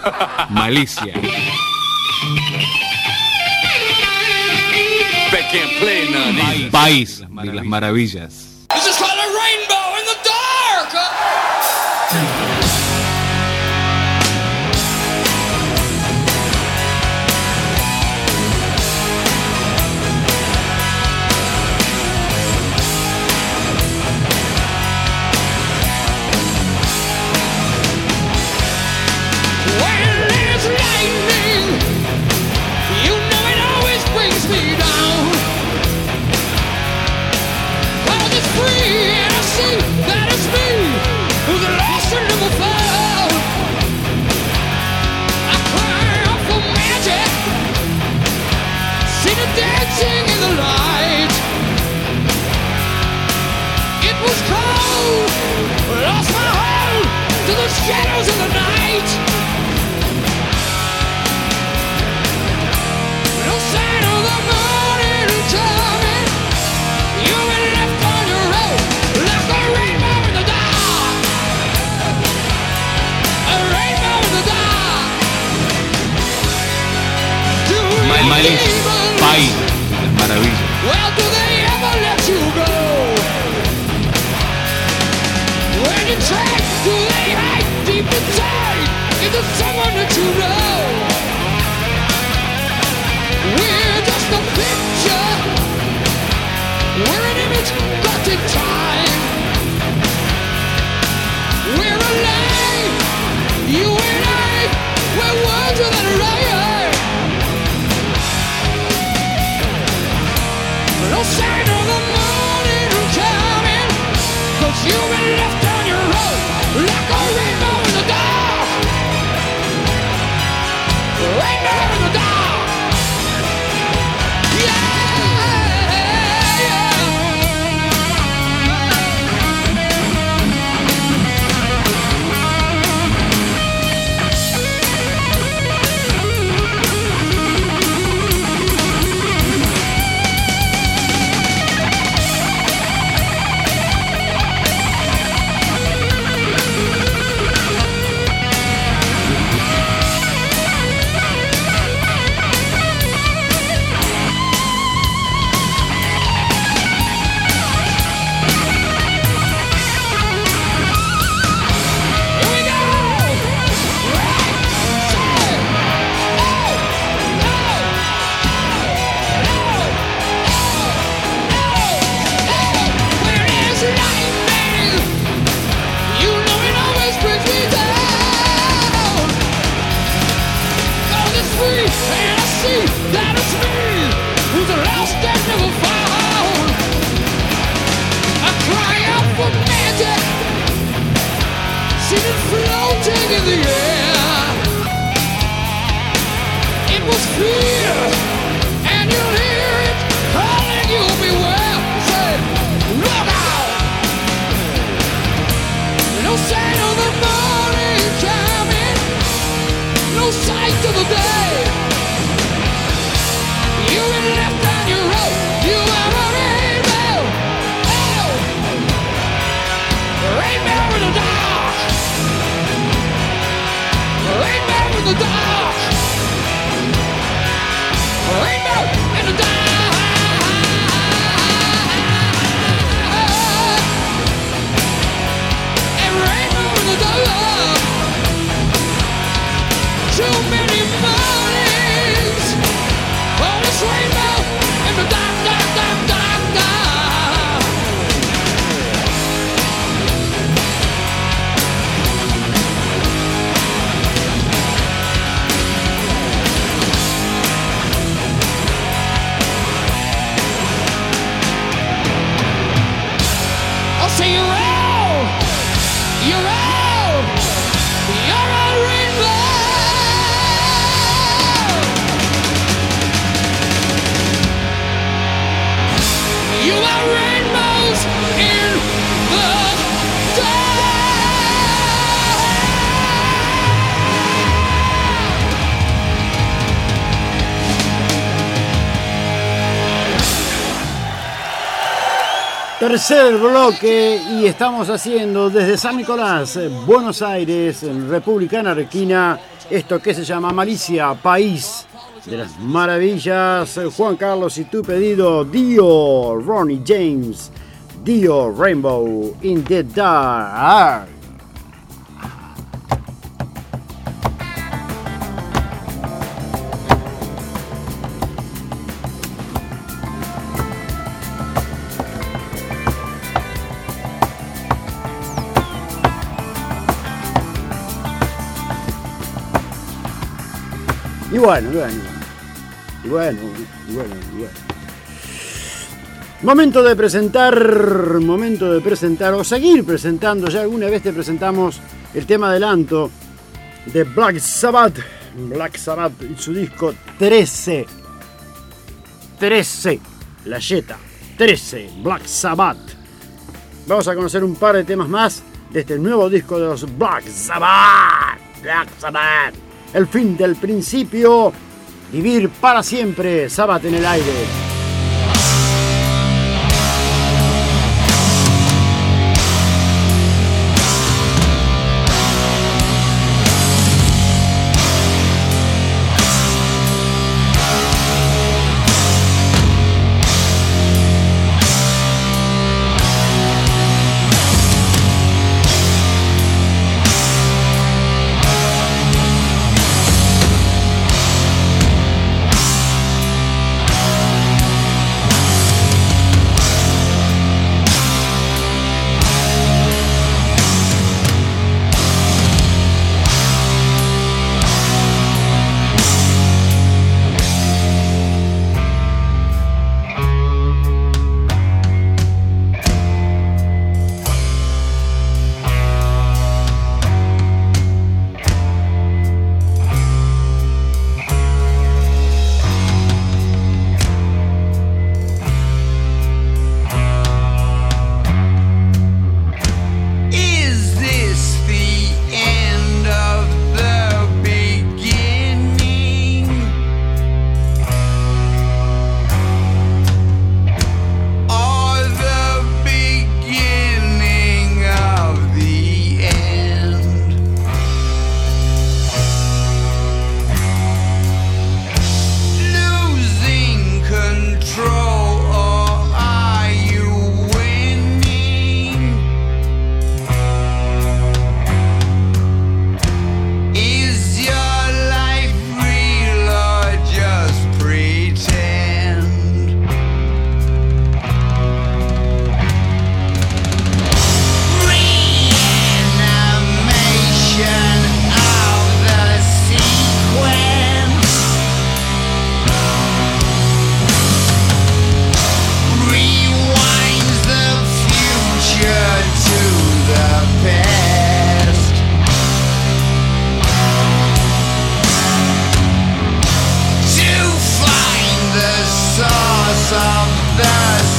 Malicia. País de las maravillas. Thanks. see Tercer bloque y estamos haciendo desde San Nicolás, Buenos Aires, República Argentina, esto que se llama Malicia, País de las Maravillas. Juan Carlos y tu pedido, Dio, Ronnie James, Dio Rainbow in the Dark. Bueno, bueno, bueno, bueno, bueno. Momento de presentar, momento de presentar o seguir presentando. Ya alguna vez te presentamos el tema adelanto de Black Sabbath. Black Sabbath y su disco 13. 13. La Jetta. 13. Black Sabbath. Vamos a conocer un par de temas más de este nuevo disco de los Black Sabbath. Black Sabbath. El fin del principio. Vivir para siempre. Sabbath en el aire. of that.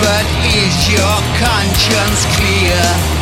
But is your conscience clear?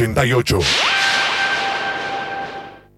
88.